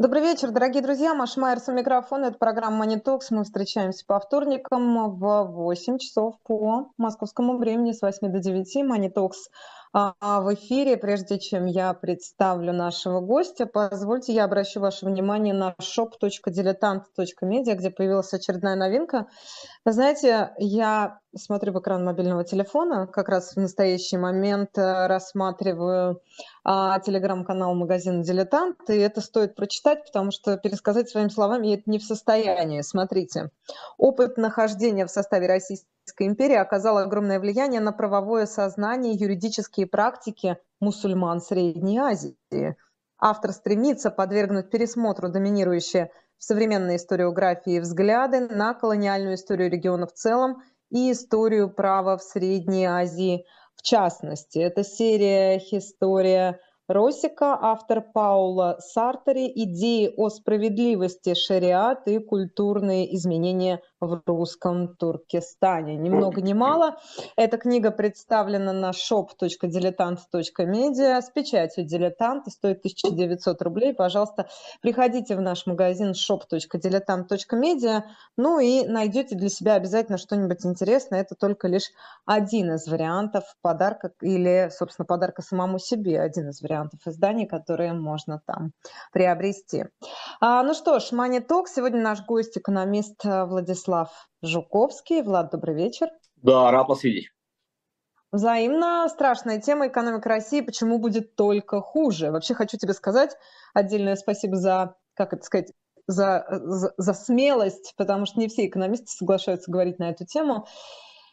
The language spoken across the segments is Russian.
Добрый вечер, дорогие друзья. Маша Майерс у микрофона. Это программа Talks. Мы встречаемся по вторникам в 8 часов по московскому времени с 8 до 9. Money Talks а, в эфире. Прежде чем я представлю нашего гостя, позвольте я обращу ваше внимание на shop.diletant.media, где появилась очередная новинка. Знаете, я смотрю в экран мобильного телефона, как раз в настоящий момент э, рассматриваю а, телеграм-канал магазина «Дилетант», и это стоит прочитать, потому что пересказать своими словами я это не в состоянии. Смотрите, опыт нахождения в составе Российской империи оказал огромное влияние на правовое сознание юридические практики мусульман Средней Азии. Автор стремится подвергнуть пересмотру доминирующие в современной историографии взгляды на колониальную историю региона в целом и историю права в Средней Азии в частности. Это серия «История Росика, автор Паула Сартери, идеи о справедливости шариат и культурные изменения в русском Туркестане. Ни много ни мало. Эта книга представлена на shop.diletant.media с печатью «Дилетант» и стоит 1900 рублей. Пожалуйста, приходите в наш магазин shop.diletant.media, ну и найдете для себя обязательно что-нибудь интересное. Это только лишь один из вариантов подарка или, собственно, подарка самому себе, один из вариантов изданий, которые можно там приобрести. А, ну что ж, Money Talk. Сегодня наш гость, экономист э, Владислав Жуковский. Влад, добрый вечер. Да, рад вас видеть. Взаимно страшная тема экономика России. Почему будет только хуже? Вообще хочу тебе сказать отдельное спасибо за, как это сказать, за, за, за смелость, потому что не все экономисты соглашаются говорить на эту тему.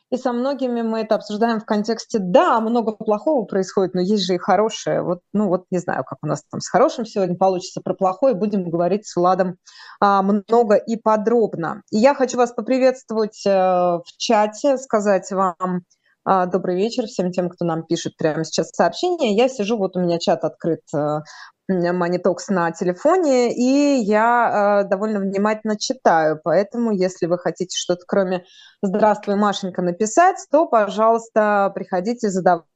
И со многими мы это обсуждаем в контексте, да, много плохого происходит, но есть же и хорошее. Вот, ну вот не знаю, как у нас там с хорошим сегодня получится про плохое, будем говорить с Владом а, много и подробно. И я хочу вас поприветствовать а, в чате, сказать вам а, добрый вечер всем тем, кто нам пишет прямо сейчас сообщение. Я сижу, вот у меня чат открыт а, Talks на телефоне, и я э, довольно внимательно читаю. Поэтому, если вы хотите что-то кроме «Здравствуй, Машенька» написать, то, пожалуйста, приходите, задавайте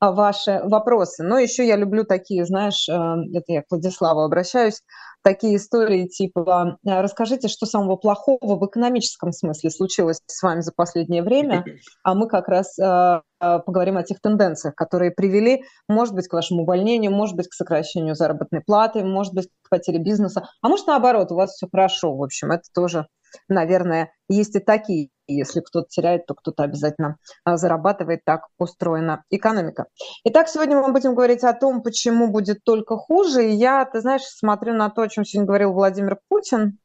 ваши вопросы. Но еще я люблю такие, знаешь, э, это я к Владиславу обращаюсь, такие истории типа «Расскажите, что самого плохого в экономическом смысле случилось с вами за последнее время», а мы как раз э, поговорим о тех тенденциях, которые привели, может быть, к вашему увольнению, может быть, к сокращению заработной платы, может быть, к потере бизнеса, а может, наоборот, у вас все хорошо. В общем, это тоже наверное, есть и такие. Если кто-то теряет, то кто-то обязательно а, зарабатывает. Так устроена экономика. Итак, сегодня мы будем говорить о том, почему будет только хуже. И я, ты знаешь, смотрю на то, о чем сегодня говорил Владимир Путин,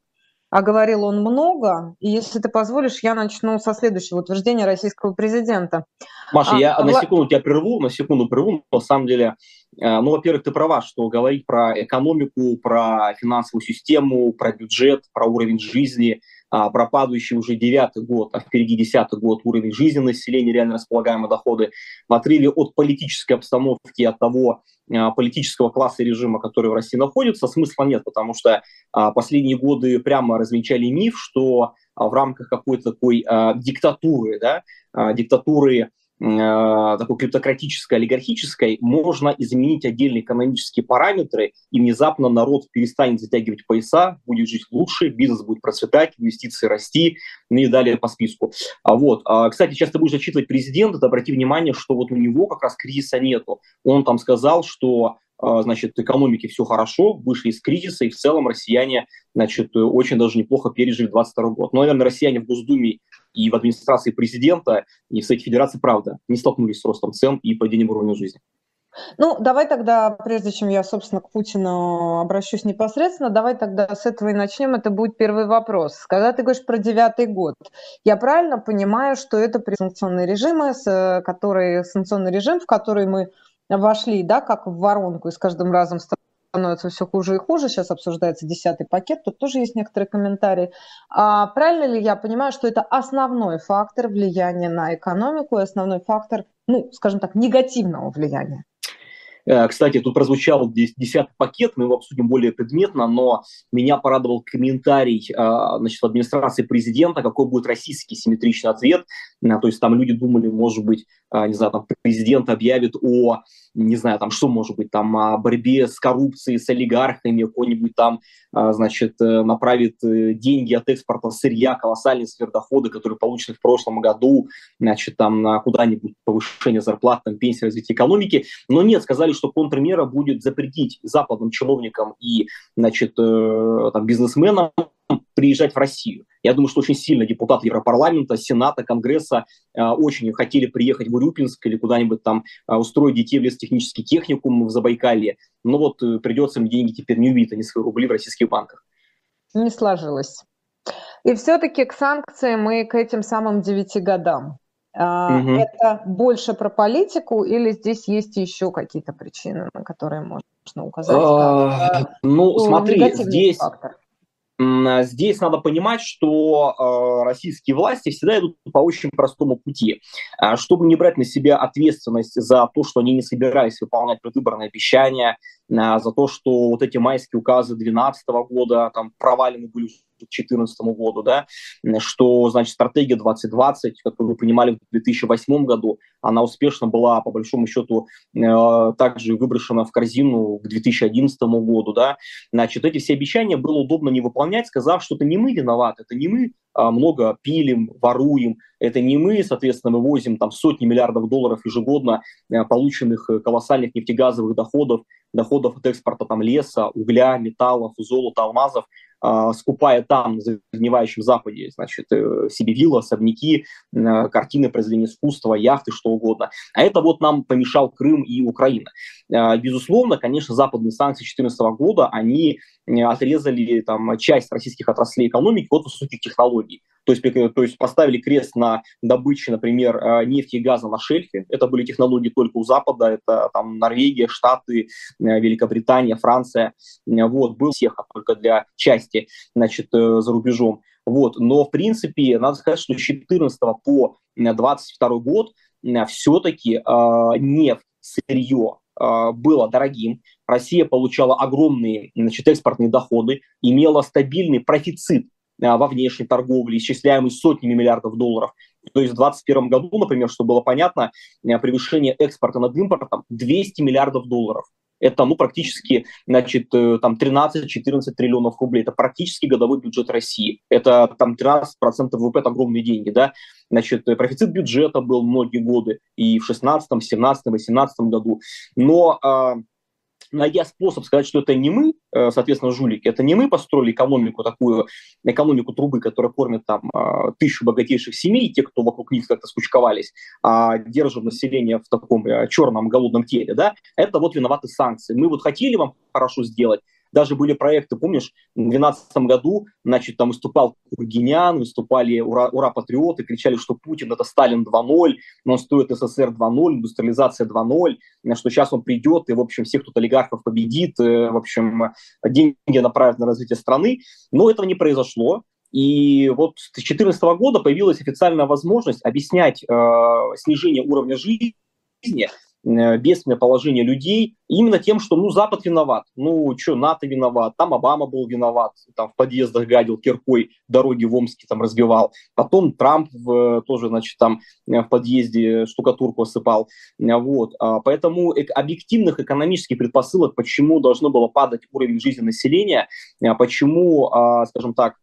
а говорил он много. И если ты позволишь, я начну со следующего утверждения российского президента. Маша, а, я Вла... на секунду тебя прерву, на секунду прерву. На самом деле, э, ну, во-первых, ты права, что говорить про экономику, про финансовую систему, про бюджет, про уровень жизни – а, пропадающий уже девятый год, а впереди десятый год уровень жизни населения, реально располагаемые доходы, в отрыве от политической обстановки, от того а, политического класса и режима, который в России находится, смысла нет, потому что а, последние годы прямо развенчали миф, что в рамках какой-то такой диктатуры, да, диктатуры такой криптократической, олигархической, можно изменить отдельные экономические параметры, и внезапно народ перестанет затягивать пояса, будет жить лучше, бизнес будет процветать, инвестиции расти, ну и далее по списку. А вот, а, кстати, часто будешь зачитывать президента, обрати внимание, что вот у него как раз кризиса нету. Он там сказал, что а, значит, экономике все хорошо, вышли из кризиса, и в целом россияне, значит, очень даже неплохо пережили 22 год. Но, наверное, россияне в Госдуме и в администрации президента, и в Совете Федерации, правда, не столкнулись с ростом цен и падением уровня жизни. Ну, давай тогда, прежде чем я, собственно, к Путину обращусь непосредственно, давай тогда с этого и начнем. Это будет первый вопрос. Когда ты говоришь про девятый год, я правильно понимаю, что это санкционные режимы, который, санкционный режим, в который мы вошли, да, как в воронку, и с каждым разом становится все хуже и хуже. Сейчас обсуждается десятый пакет, тут тоже есть некоторые комментарии. А правильно ли я понимаю, что это основной фактор влияния на экономику и основной фактор, ну, скажем так, негативного влияния? Э, кстати, тут прозвучал десятый пакет, мы его обсудим более предметно, но меня порадовал комментарий э, значит, администрации президента, какой будет российский симметричный ответ. Э, то есть там люди думали, может быть, не знаю, там президент объявит о не знаю, там, что может быть, там, о борьбе с коррупцией, с олигархами, какой-нибудь там, а, значит, э, направит э, деньги от экспорта сырья, колоссальные сверхдоходы, которые получены в прошлом году, значит, там, на куда-нибудь повышение зарплат, там, пенсии, развитие экономики. Но нет, сказали, что контрмера будет запретить западным чиновникам и, значит, э, там, бизнесменам приезжать в Россию. Я думаю, что очень сильно депутаты Европарламента, Сената, Конгресса э, очень хотели приехать в Урюпинск или куда-нибудь там э, устроить детей в лесотехнический техникум в Забайкалье. Но вот э, придется им деньги теперь не увидеть, они свои рубли в российских банках. Не сложилось. И все-таки к санкциям и к этим самым девяти годам. Угу. Это больше про политику или здесь есть еще какие-то причины, на которые можно указать? Как, ну, смотри, здесь... Фактор здесь надо понимать, что э, российские власти всегда идут по очень простому пути. А, чтобы не брать на себя ответственность за то, что они не собирались выполнять предвыборные обещания, а, за то, что вот эти майские указы 2012 года там провалены были 2014 году, да, что, значит, стратегия 2020, которую мы принимали в 2008 году, она успешно была, по большому счету, э, также выброшена в корзину к 2011 году, да, значит, эти все обещания было удобно не выполнять, сказав, что это не мы виноваты, это не мы а, много пилим, воруем. Это не мы, соответственно, вывозим там сотни миллиардов долларов ежегодно э, полученных э, колоссальных нефтегазовых доходов, доходов от экспорта там леса, угля, металлов, золота, алмазов, скупая там, на загнивающем Западе, значит, э, себе вилла, особняки, картины произведения искусства, яхты, что угодно. А это вот нам помешал Крым и Украина. А, безусловно, конечно, западные санкции 2014 года, они отрезали там часть российских отраслей экономики от высоких технологий. То есть, то есть поставили крест на добыче, например, а, нефти и газа на шельфе. Это были технологии только у Запада, это там Норвегия, Штаты, Великобритания, Франция. Вот, был всех, только для части, значит, э, за рубежом. Вот, но в принципе, надо сказать, что с 14 по 22 год все-таки э, нефть, сырье, было дорогим, Россия получала огромные значит, экспортные доходы, имела стабильный профицит во внешней торговле, исчисляемый сотнями миллиардов долларов. То есть в 2021 году, например, что было понятно, а, превышение экспорта над импортом 200 миллиардов долларов. Это ну, практически значит, э, там 13-14 триллионов рублей. Это практически годовой бюджет России. Это там 13% ВВП, это огромные деньги. Да? Значит, э, профицит бюджета был многие годы и в 16, 17, 18 году. Но э, найдя способ сказать, что это не мы, э, соответственно, жулики, это не мы построили экономику такую, экономику трубы, которая кормит там э, тысячу богатейших семей, те, кто вокруг них как-то скучковались, а держат население в таком черном голодном теле, да, это вот виноваты санкции. Мы вот хотели вам хорошо сделать, даже были проекты, помнишь, в 2012 году, значит, там выступал Кургинян, выступали ура, ура патриоты, кричали, что Путин это Сталин 2.0, но он стоит СССР 2.0, индустриализация 2.0, что сейчас он придет и, в общем, всех тут олигархов победит, э, в общем, деньги направят на развитие страны. Но этого не произошло. И вот с 2014 года появилась официальная возможность объяснять э, снижение уровня жизни бедственное положение людей именно тем, что, ну, Запад виноват, ну, что, НАТО виноват, там Обама был виноват, там в подъездах гадил киркой, дороги в Омске там разбивал, потом Трамп в, тоже, значит, там э, в подъезде штукатурку осыпал, вот, а, поэтому объективных экономических предпосылок, почему должно было падать уровень жизни населения, почему, а, скажем так,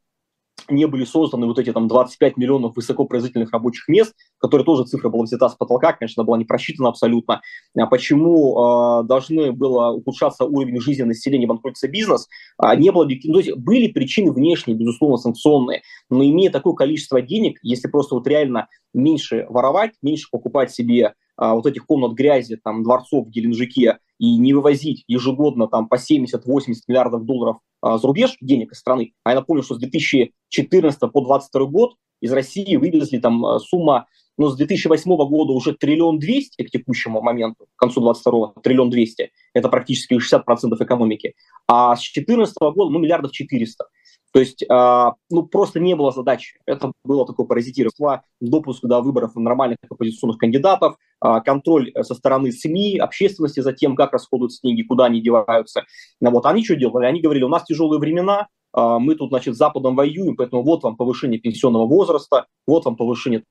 не были созданы вот эти там 25 миллионов высокопроизводительных рабочих мест, которые тоже цифра была взята с потолка, конечно, была не просчитана абсолютно. А почему э, должны было ухудшаться уровень жизни населения, банкротиться бизнес, а не было объективно. То есть были причины внешние, безусловно, санкционные, но имея такое количество денег, если просто вот реально меньше воровать, меньше покупать себе а, вот этих комнат грязи, там, дворцов в Геленджике и не вывозить ежегодно там по 70-80 миллиардов долларов а, за рубеж денег из страны. А я напомню, что с 2014 по 2022 год из России вывезли там а, сумма, ну, с 2008 года уже триллион двести к текущему моменту, к концу 22 триллион двести. Это практически 60% экономики. А с 2014 года, ну, миллиардов 400. То есть, э, ну, просто не было задачи. Это было такое паразитировство, допуск до выборов нормальных оппозиционных кандидатов, э, контроль со стороны СМИ, общественности за тем, как расходуются деньги, куда они деваются. Ну, вот они что делали? Они говорили, у нас тяжелые времена, э, мы тут, значит, с Западом воюем, поэтому вот вам повышение пенсионного возраста, вот вам повышение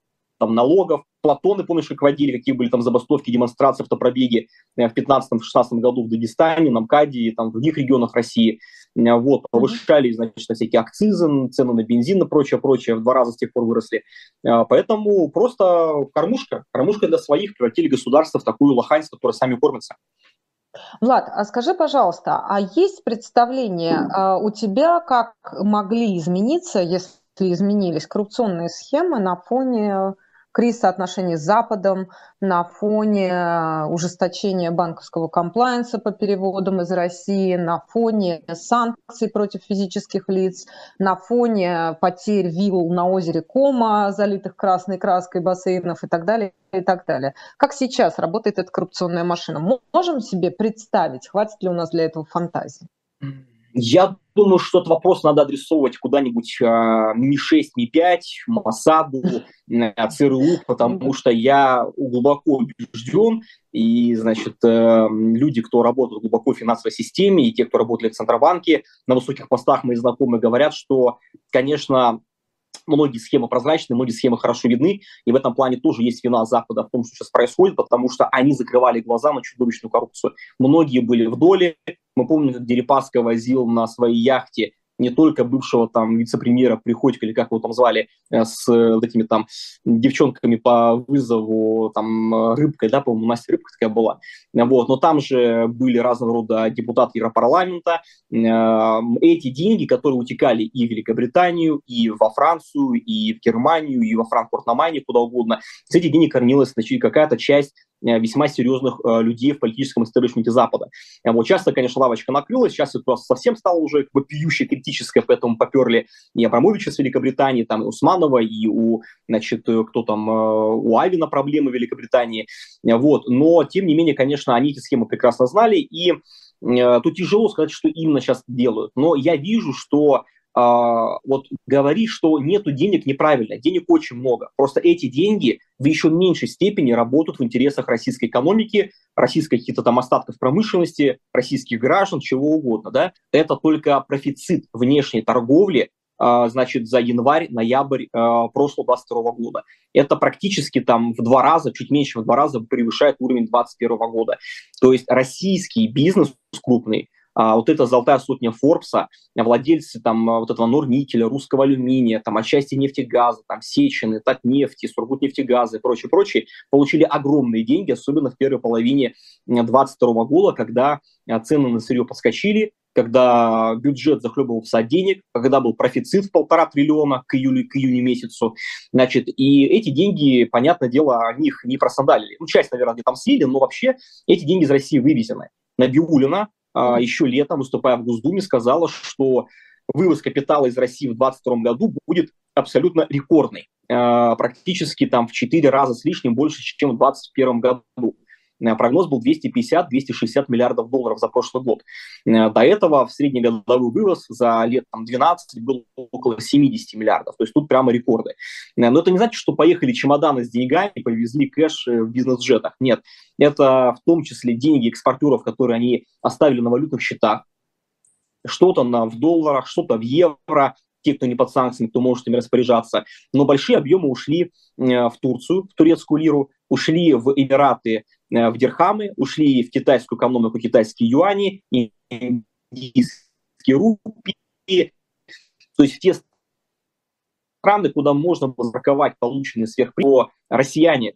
там налогов. Платоны, помнишь, как водили, какие были там забастовки, демонстрации, автопробеги в 15-16 году в Дагестане, на МКАДе, там в других регионах России. Вот, повышали, значит, всякие акцизы, цены на бензин и прочее, прочее, в два раза с тех пор выросли. Поэтому просто кормушка, кормушка для своих превратили государство в такую лохань, с которой сами кормятся. Влад, а скажи, пожалуйста, а есть представление а, у тебя, как могли измениться, если изменились коррупционные схемы на фоне кризиса отношений с Западом, на фоне э, ужесточения банковского комплайенса по переводам из России, на фоне санкций против физических лиц, на фоне потерь вилл на озере Кома, залитых красной краской бассейнов и так далее, и так далее. Как сейчас работает эта коррупционная машина? Можем себе представить, хватит ли у нас для этого фантазии? Я думаю, что этот вопрос надо адресовывать куда-нибудь а, Ми-6, Ми-5, Масаду, ЦРУ, потому что я глубоко убежден, и, значит, э, люди, кто работают глубоко в финансовой системе, и те, кто работает в Центробанке, на высоких постах мои знакомые говорят, что, конечно, многие схемы прозрачны, многие схемы хорошо видны, и в этом плане тоже есть вина Запада в том, что сейчас происходит, потому что они закрывали глаза на чудовищную коррупцию. Многие были в доле. Мы помним, как Дерипаска возил на своей яхте не только бывшего там вице-премьера Приходько, или как его там звали, э, с э, вот этими там девчонками по вызову, там, э, рыбкой, да, по-моему, Настя Рыбка такая была, вот, но там же были разного рода депутаты Европарламента, эти деньги, которые утекали и в Великобританию, и во Францию, и в Германию, и во Франкфурт на Майне, куда угодно, с этих денег кормилась значит, какая-то часть весьма серьезных э, людей в политическом истеблишменте Запада. Э, вот часто, конечно, лавочка накрылась, сейчас ситуация совсем стала уже как бы пьющей, критической, поэтому поперли и Абрамовича с Великобритании, там и Усманова, и у, значит, кто там, у Айвина проблемы в Великобритании, вот, но, тем не менее, конечно, они эти схемы прекрасно знали, и тут тяжело сказать, что именно сейчас делают, но я вижу, что вот говорить, что нету денег неправильно. Денег очень много. Просто эти деньги в еще меньшей степени работают в интересах российской экономики, российской каких-то там остатков промышленности, российских граждан, чего угодно. Да? Это только профицит внешней торговли а, значит, за январь-ноябрь а, прошлого 22 года. Это практически там в два раза, чуть меньше в два раза превышает уровень 21 года. То есть российский бизнес крупный а, вот эта золотая сотня Форбса, владельцы там а, вот этого Норникеля, русского алюминия, там отчасти нефтегаза, там Сечины, Татнефти, Сургутнефтегаза и прочее, прочее, получили огромные деньги, особенно в первой половине 2022 года, когда цены на сырье подскочили, когда бюджет захлебывался от денег, когда был профицит в полтора триллиона к июлю, к июню месяцу, значит, и эти деньги, понятное дело, о них не просандалили. Ну, часть, наверное, они там слили, но вообще эти деньги из России вывезены. Набиулина, а, еще летом, выступая в Госдуме, сказала, что вывоз капитала из России в 2022 году будет абсолютно рекордный. А, практически там в 4 раза с лишним больше, чем в 2021 году. Э, прогноз был 250-260 миллиардов долларов за прошлый год. Э, до этого в среднегодовой вывоз за лет там, 12 был около 70 миллиардов. То есть тут прямо рекорды. Э, но это не значит, что поехали чемоданы с деньгами, повезли кэш в бизнес-джетах. Нет, это в том числе деньги экспортеров, которые они оставили на валютных счетах, что-то на, в долларах, что-то в евро, те, кто не под санкциями, кто может ими распоряжаться. Но большие объемы ушли в Турцию, в турецкую лиру, ушли в Эмираты, э, в дирхамы, ушли в китайскую экономику, китайские юани, индийские рупии, то есть те страны, куда можно было полученные сверхприбыли, россияне э,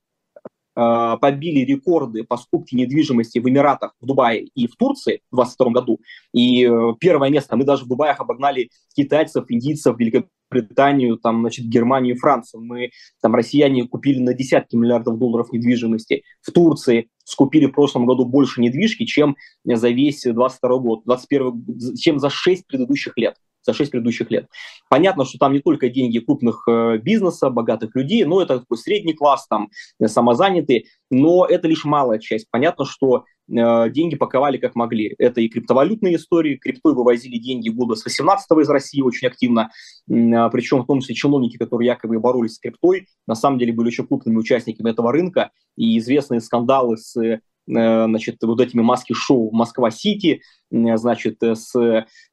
побили рекорды по скупке недвижимости в Эмиратах, в Дубае и в Турции в 2022 году. И э, первое место мы даже в Дубаях обогнали китайцев, индийцев, Великобританию, Британию, там, значит, Германию и Францию. Мы, там, россияне купили на десятки миллиардов долларов недвижимости. В Турции скупили в прошлом году больше недвижки, чем за весь 22 год, 21, чем за 6 предыдущих лет за 6 предыдущих лет. Понятно, что там не только деньги крупных э, бизнеса, богатых людей, но это такой средний класс, там самозанятые, но это лишь малая часть. Понятно, что Э, деньги паковали как могли. Это и криптовалютные истории, криптой вывозили деньги года с 18 из России очень активно, а, причем в том числе чиновники, которые якобы боролись с криптой, на самом деле были еще крупными участниками этого рынка, и известные скандалы с значит, вот этими маски-шоу Москва-Сити, значит, с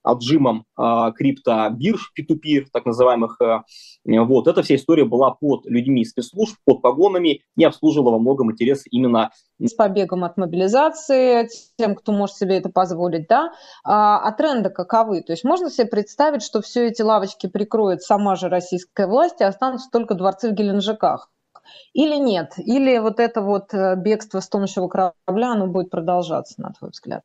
отжимом крипто-бирж P2P, так называемых. Вот, эта вся история была под людьми спецслужб, под погонами и обслуживала во многом интерес именно... С побегом от мобилизации, тем, кто может себе это позволить, да? А, а тренды каковы? То есть можно себе представить, что все эти лавочки прикроет сама же российская власть и останутся только дворцы в Геленджиках? Или нет? Или вот это вот э, бегство с тонущего корабля, оно будет продолжаться, на твой взгляд?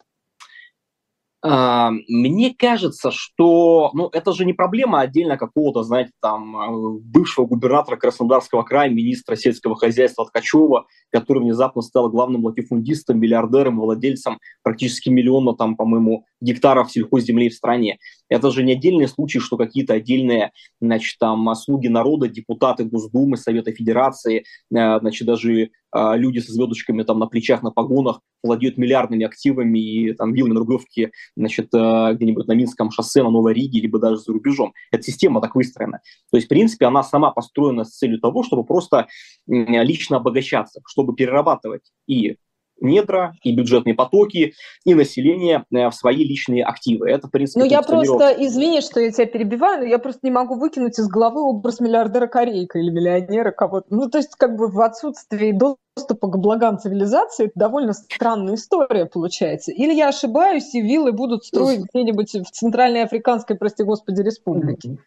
А, мне кажется, что ну, это же не проблема отдельно какого-то, знаете, там, э, бывшего губернатора Краснодарского края, министра сельского хозяйства Ткачева, который внезапно стал главным латифундистом, миллиардером, владельцем практически миллиона, там, по-моему, гектаров сельхозземли в стране. Это же не отдельный случай, что какие-то отдельные, значит, там, слуги народа, депутаты Госдумы, Совета Федерации, э, значит, даже э, люди со звездочками там на плечах, на погонах владеют миллиардными активами и там виллами на Рублевке, значит, э, где-нибудь на Минском шоссе, на Новой Риге, либо даже за рубежом. Эта система так выстроена. То есть, в принципе, она сама построена с целью того, чтобы просто лично обогащаться, чтобы перерабатывать и недра, и бюджетные потоки, и население э, в свои личные активы. Это, в принципе, Ну, я просто, извини, что я тебя перебиваю, но я просто не могу выкинуть из головы образ миллиардера Корейка или миллионера кого-то. Ну, то есть, как бы в отсутствии доступа к благам цивилизации, это довольно странная история получается. Или я ошибаюсь, и виллы будут строить где-нибудь в Центральной Африканской, прости господи, республике.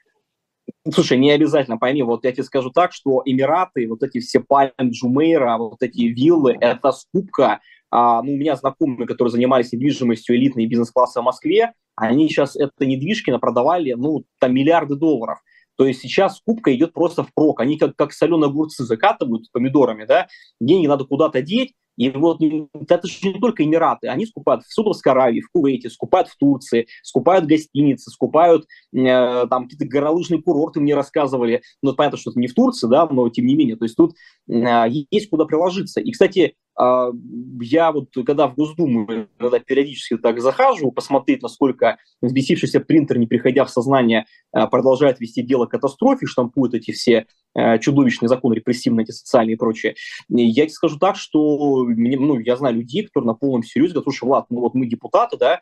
Слушай, не обязательно, пойми, вот я тебе скажу так, что Эмираты, вот эти все Пальм Джумейра, вот эти виллы, это скупка, а, ну, у меня знакомые, которые занимались недвижимостью элитной бизнес-класса в Москве, они сейчас это недвижки продавали, ну, там миллиарды долларов. То есть сейчас скупка идет просто впрок. Они как, как соленые огурцы закатывают помидорами, да, деньги надо куда-то деть, и вот это же не только Эмираты, они скупают в Судовской Аравии, в Кувейте, скупают в Турции, скупают гостиницы, скупают э, там какие-то горнолыжные курорты, мне рассказывали. Ну, понятно, что это не в Турции, да, но тем не менее. То есть тут э, есть куда приложиться. И, кстати, я вот, когда в Госдуму, когда периодически так захаживаю, посмотреть, насколько взбесившийся принтер, не приходя в сознание, э, продолжает вести дело к катастрофе, штампует эти все э, чудовищные законы репрессивные, эти социальные и прочее. Я тебе скажу так, что мне, ну, я знаю людей, которые на полном серьезе говорят, слушай, Влад, ну вот мы депутаты, да,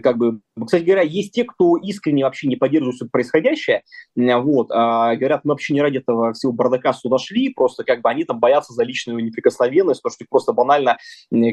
как бы, кстати говоря, есть те, кто искренне вообще не поддерживает все происходящее, вот, а говорят, мы вообще не ради этого всего бардака сюда шли, просто как бы они там боятся за личную неприкосновенность, то, что их просто банально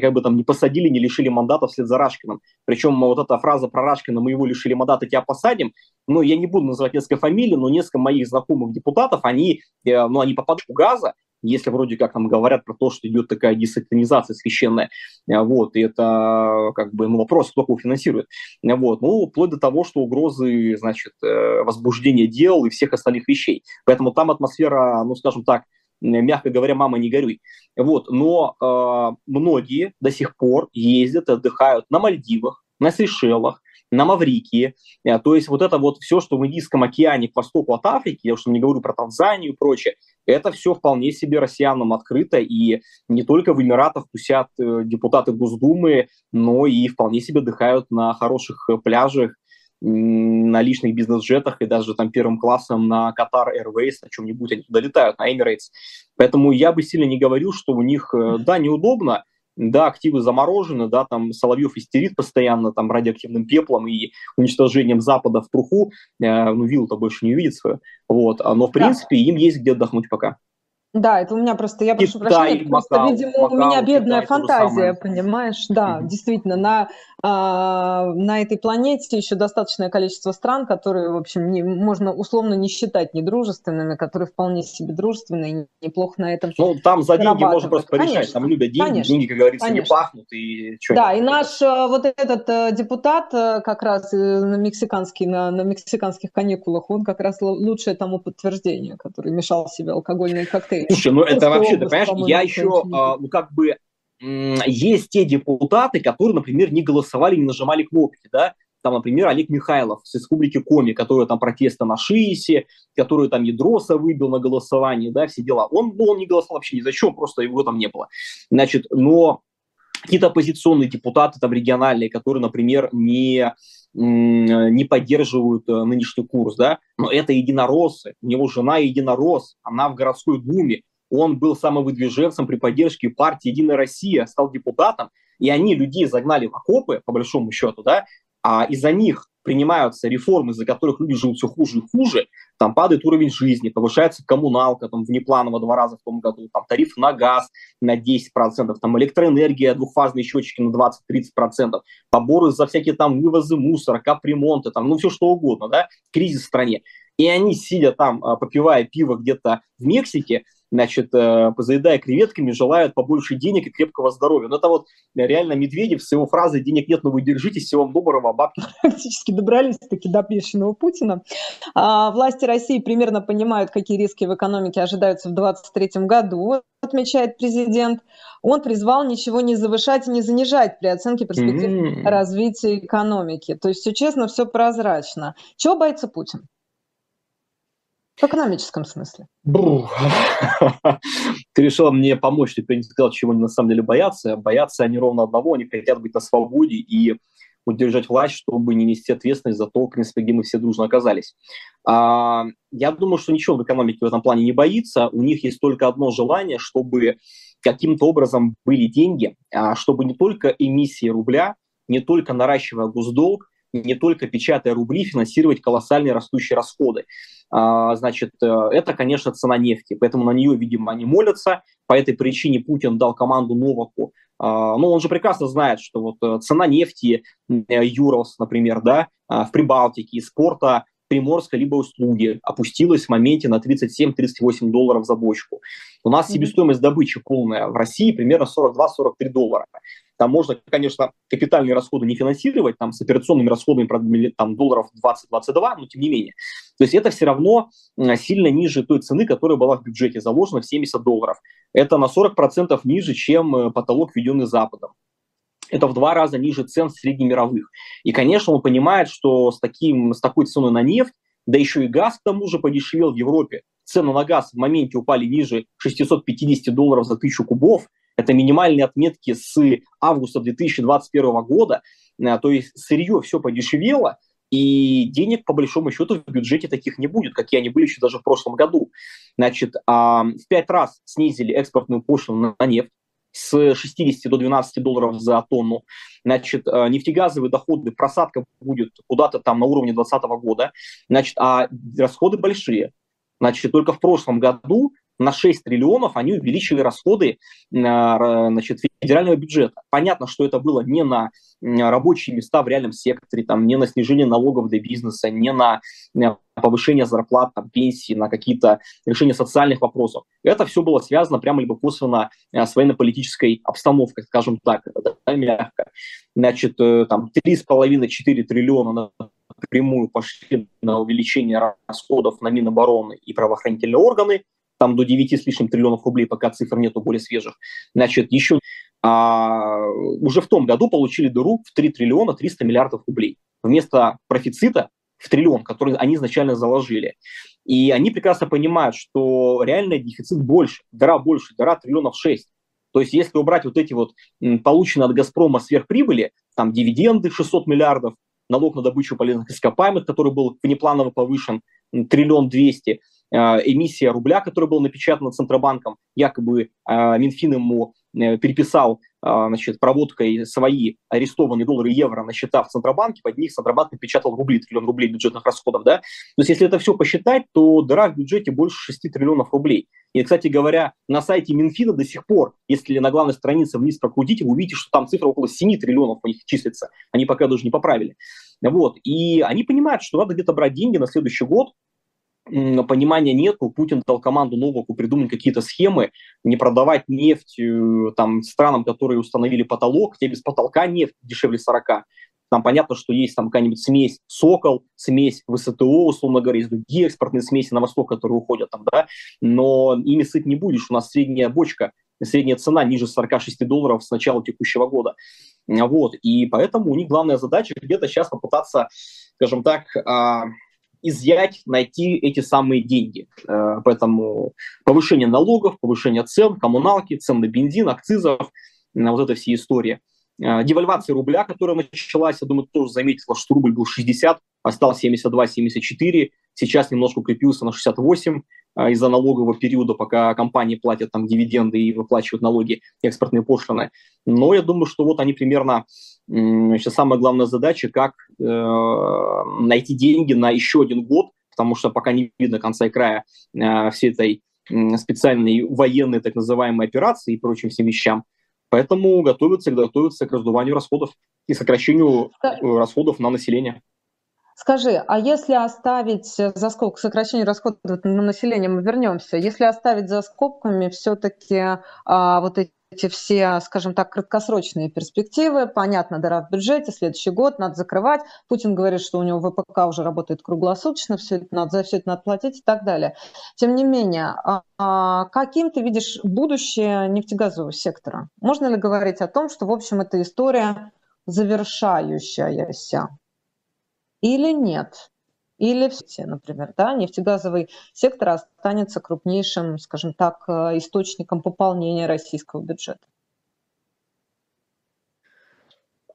как бы там не посадили, не лишили мандата вслед за Рашкиным. Причем вот эта фраза про Рашкина, мы его лишили мандата, тебя посадим, ну, я не буду называть несколько фамилий, но несколько моих знакомых депутатов, они, э, ну, они попадают в газа, если вроде как там говорят про то, что идет такая десатанизация священная, э, вот, и это как бы ну, вопрос, кто кого финансирует, вот, ну, вплоть до того, что угрозы, значит, э, возбуждения дел и всех остальных вещей. Поэтому там атмосфера, ну, скажем так, мягко говоря, мама не горюй. Вот, но э, многие до сих пор ездят, отдыхают на Мальдивах, на Сейшелах, на Маврикии. Э, то есть вот это вот все, что в Индийском океане к востоку от Африки, я уж не говорю про Танзанию и прочее, это все вполне себе россиянам открыто, и не только в Эмиратах тусят э, депутаты Госдумы, но и вполне себе отдыхают на хороших э, пляжах, на личных бизнес-джетах и даже там первым классом на Qatar Airways, на чем-нибудь они туда летают, на Emirates. Поэтому я бы сильно не говорил, что у них, да, неудобно, да, активы заморожены, да, там Соловьев истерит постоянно там радиоактивным пеплом и уничтожением Запада в труху, э, ну, виллу-то больше не увидит свою, вот, а, но, в принципе, да. им есть где отдохнуть пока. Да, это у меня просто, я прошу Китай, прощения, просто, Макау, видимо, Макау, у меня бедная Китай, фантазия, понимаешь? Да, mm-hmm. действительно, на, а, на этой планете еще достаточное количество стран, которые, в общем, не, можно условно не считать недружественными, которые вполне себе дружественные и неплохо на этом Ну, там за деньги можно просто порешать, Конечно. там любят деньги, Конечно. деньги, как говорится, Конечно. не пахнут. И что да, и наш э, вот этот э, депутат э, как раз на, мексиканский, на, на мексиканских каникулах, он как раз лучшее тому подтверждение, который мешал себе алкогольные коктейли. Слушай, ну это вообще, ты понимаешь, я еще, а, ну как бы, есть те депутаты, которые, например, не голосовали, не нажимали кнопки, да, там, например, Олег Михайлов с Республики Коми, который там протесты на ШИИСе, который там Ядроса выбил на голосование, да, все дела. Он, ну, он не голосовал вообще ни за что, просто его там не было. Значит, но какие-то оппозиционные депутаты там региональные, которые, например, не не поддерживают э, нынешний курс, да, но это единороссы, у него жена единорос, она в городской думе, он был самовыдвиженцем при поддержке партии «Единая Россия», стал депутатом, и они людей загнали в окопы, по большому счету, да, а из-за них принимаются реформы, из-за которых люди живут все хуже и хуже, там падает уровень жизни, повышается коммуналка там внепланово два раза в том году, там тариф на газ на 10%, там электроэнергия, двухфазные счетчики на 20-30%, поборы за всякие там вывозы мусора, капремонты, там, ну все что угодно, да, кризис в стране. И они, сидя там, а, попивая пиво где-то в Мексике, значит, э, заедая креветками, желают побольше денег и крепкого здоровья. Но это вот реально Медведев с его фразой «денег нет, но вы держитесь, всего вам доброго, бабки». Практически добрались таки до бешеного Путина. А, власти России примерно понимают, какие риски в экономике ожидаются в 2023 году, отмечает президент. Он призвал ничего не завышать и не занижать при оценке перспектив mm-hmm. развития экономики. То есть все честно, все прозрачно. Чего боится Путин? В экономическом смысле. Ты решила мне помочь, ты не сказал, чего они на самом деле боятся. Боятся они ровно одного, они хотят быть на свободе и удержать власть, чтобы не нести ответственность за то, в принципе, где мы все дружно оказались. А, я думаю, что ничего в экономике в этом плане не боится. У них есть только одно желание, чтобы каким-то образом были деньги, а, чтобы не только эмиссии рубля, не только наращивая госдолг, не только печатая рубли, финансировать колоссальные растущие расходы. А, значит, э, это, конечно, цена нефти, поэтому на нее, видимо, они молятся. По этой причине Путин дал команду Новаку. А, ну, он же прекрасно знает, что вот э, цена нефти, Юрос, например, да, а, в Прибалтике, из порта Приморска либо услуги опустилась в моменте на 37-38 долларов за бочку. У нас себестоимость добычи полная в России примерно 42-43 доллара. Там можно, конечно, капитальные расходы не финансировать, там с операционными расходами там, долларов 20-22, но тем не менее. То есть это все равно сильно ниже той цены, которая была в бюджете заложена в 70 долларов. Это на 40% ниже, чем э, потолок, введенный Западом. Это в два раза ниже цен среднемировых. И, конечно, он понимает, что с, таким, с такой ценой на нефть, да еще и газ к тому же подешевел в Европе. Цены на газ в моменте упали ниже 650 долларов за тысячу кубов – это минимальные отметки с августа 2021 года. Э, то есть сырье все подешевело, и денег, по большому счету, в бюджете таких не будет, какие они были еще даже в прошлом году. Значит, в пять раз снизили экспортную пошлину на нефть с 60 до 12 долларов за тонну. Значит, э, нефтегазовые доходы, просадка будет куда-то там на уровне 2020 года. Значит, а расходы большие. Значит, только в прошлом году на 6 триллионов они увеличили расходы значит, федерального бюджета. Понятно, что это было не на рабочие места в реальном секторе, там, не на снижение налогов для бизнеса, не на повышение зарплат, там, пенсии, на какие-то решения социальных вопросов. Это все было связано прямо либо косвенно э, с военно-политической обстановкой, скажем так, да, мягко. Значит, э, там 3,5-4 триллиона напрямую пошли на увеличение расходов на Минобороны и правоохранительные органы, там до 9 с лишним триллионов рублей, пока цифр нету более свежих. Значит, еще а, уже в том году получили дыру в 3 триллиона 300 миллиардов рублей. Вместо профицита в триллион, который они изначально заложили. И они прекрасно понимают, что реальный дефицит больше, дыра больше, дыра триллионов 6. То есть если убрать вот эти вот полученные от «Газпрома» сверхприбыли, там дивиденды 600 миллиардов, налог на добычу полезных ископаемых, который был внепланово повышен, триллион двести, эмиссия рубля, которая была напечатана Центробанком, якобы э, Минфин ему э, переписал значит, проводкой свои арестованные доллары и евро на счета в Центробанке, под них Центробанк напечатал рубли, триллион рублей бюджетных расходов. Да? То есть если это все посчитать, то дыра в бюджете больше 6 триллионов рублей. И, кстати говоря, на сайте Минфина до сих пор, если на главной странице вниз прокрутите, вы увидите, что там цифра около 7 триллионов у них числится. Они пока даже не поправили. Вот. И они понимают, что надо где-то брать деньги на следующий год, понимания нету. Путин дал команду Новаку придумать какие-то схемы, не продавать нефть э, там, странам, которые установили потолок, где без потолка нефть дешевле 40. Там понятно, что есть там какая-нибудь смесь «Сокол», смесь ВСТО, условно говоря, есть другие экспортные смеси на восток, которые уходят там, да, но ими сыт не будешь. У нас средняя бочка, средняя цена ниже 46 долларов с начала текущего года. Вот, и поэтому у них главная задача где-то сейчас попытаться, скажем так, а, изъять, найти эти самые деньги. Э, поэтому повышение налогов, повышение цен, коммуналки, цен на бензин, акцизов, вот эта вся история. Э, девальвация рубля, которая началась, я думаю, тоже заметила, что рубль был 60, а стал 72-74. сейчас немножко укрепился на 68 а, из-за налогового периода, пока компании платят там дивиденды и выплачивают налоги, экспортные пошлины. Но я думаю, что вот они примерно, сейчас самая главная задача, как э, найти деньги на еще один год, потому что пока не видно конца и края э, всей этой специальной военной так называемой операции и прочим всем вещам. Поэтому готовятся, готовятся к раздуванию расходов и сокращению э, расходов на население. Скажи, а если оставить за скобками сокращение расходов на население, мы вернемся, если оставить за скобками все-таки а, вот эти эти все, скажем так, краткосрочные перспективы. Понятно, дыра в бюджете, следующий год надо закрывать. Путин говорит, что у него ВПК уже работает круглосуточно, все это надо, за все это надо платить и так далее. Тем не менее, а, а каким ты видишь будущее нефтегазового сектора? Можно ли говорить о том, что, в общем, эта история завершающаяся? или нет? Или все, например, да, нефтегазовый сектор останется крупнейшим, скажем так, э, источником пополнения российского бюджета?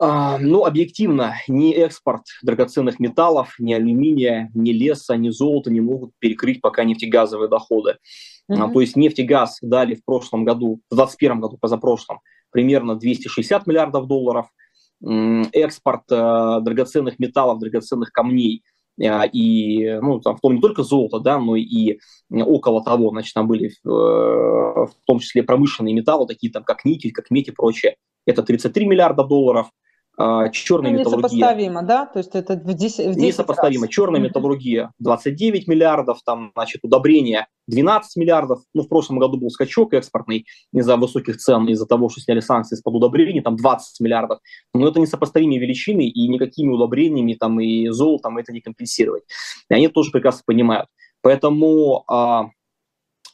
А, ну, объективно, ни экспорт драгоценных металлов, ни алюминия, ни леса, ни золота не могут перекрыть пока нефтегазовые доходы. Mm-hmm. То есть нефть и газ дали в прошлом году, в 2021 году, позапрошлом, примерно 260 миллиардов долларов – экспорт э, драгоценных металлов, драгоценных камней и, ну, там, в том не только золото, да, но и около того, значит, там были э, в том числе промышленные металлы, такие там, как никель, как медь и прочее. Это 33 миллиарда долларов, а, черная ну, металлургия. Несопоставимо, да? То есть это в 10, в 10 Несопоставимо. Раз. Черная металлургия 29 миллиардов, там, значит, удобрения 12 миллиардов. Ну, в прошлом году был скачок экспортный из-за высоких цен, из-за того, что сняли санкции из-под удобрений, там 20 миллиардов. Но это несопоставимые величины, и никакими удобрениями там, и золотом это не компенсировать. И они тоже прекрасно понимают. Поэтому, а,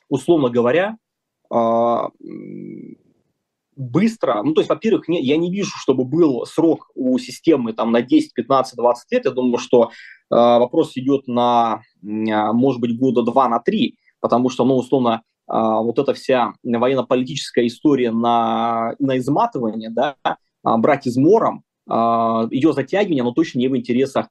условно говоря, а, быстро, ну, то есть, во-первых, не, я не вижу, чтобы был срок у системы там на 10, 15, 20 лет. Я думаю, что э, вопрос идет на, э, может быть, года 2 на 3, потому что, ну, условно, э, вот эта вся военно-политическая история на, на изматывание, да, э, брать измором, э, ее затягивание, оно точно не в интересах,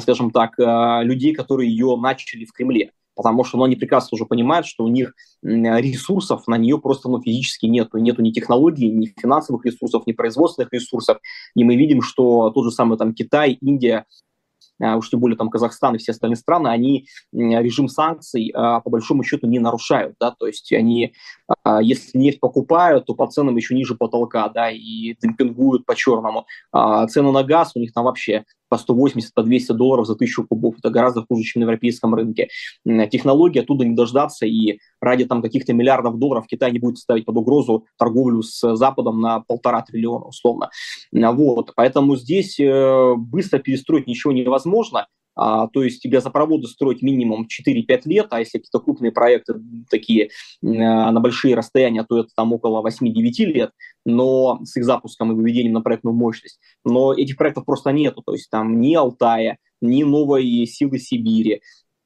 скажем так, э, людей, которые ее начали в Кремле потому что ну, они прекрасно уже понимают, что у них ресурсов на нее просто ну, физически нету. Нету ни технологий, ни финансовых ресурсов, ни производственных ресурсов. И мы видим, что тот же самый там Китай, Индия, а, уж тем более там Казахстан и все остальные страны, они режим санкций а, по большому счету не нарушают, да, то есть они, а, если нефть покупают, то по ценам еще ниже потолка, да, и демпингуют по черному. Цены на газ у них там вообще по 180, по 200 долларов за тысячу кубов. Это гораздо хуже, чем на европейском рынке. Технологии оттуда не дождаться, и ради там каких-то миллиардов долларов Китай не будет ставить под угрозу торговлю с Западом на полтора триллиона, условно. Вот. Поэтому здесь э, быстро перестроить ничего невозможно. А, то есть газопроводы строить минимум 4-5 лет, а если какие-то крупные проекты такие а, на большие расстояния, то это там около 8-9 лет, но с их запуском и выведением на проектную мощность. Но этих проектов просто нету, то есть там ни Алтая, ни новой силы Сибири,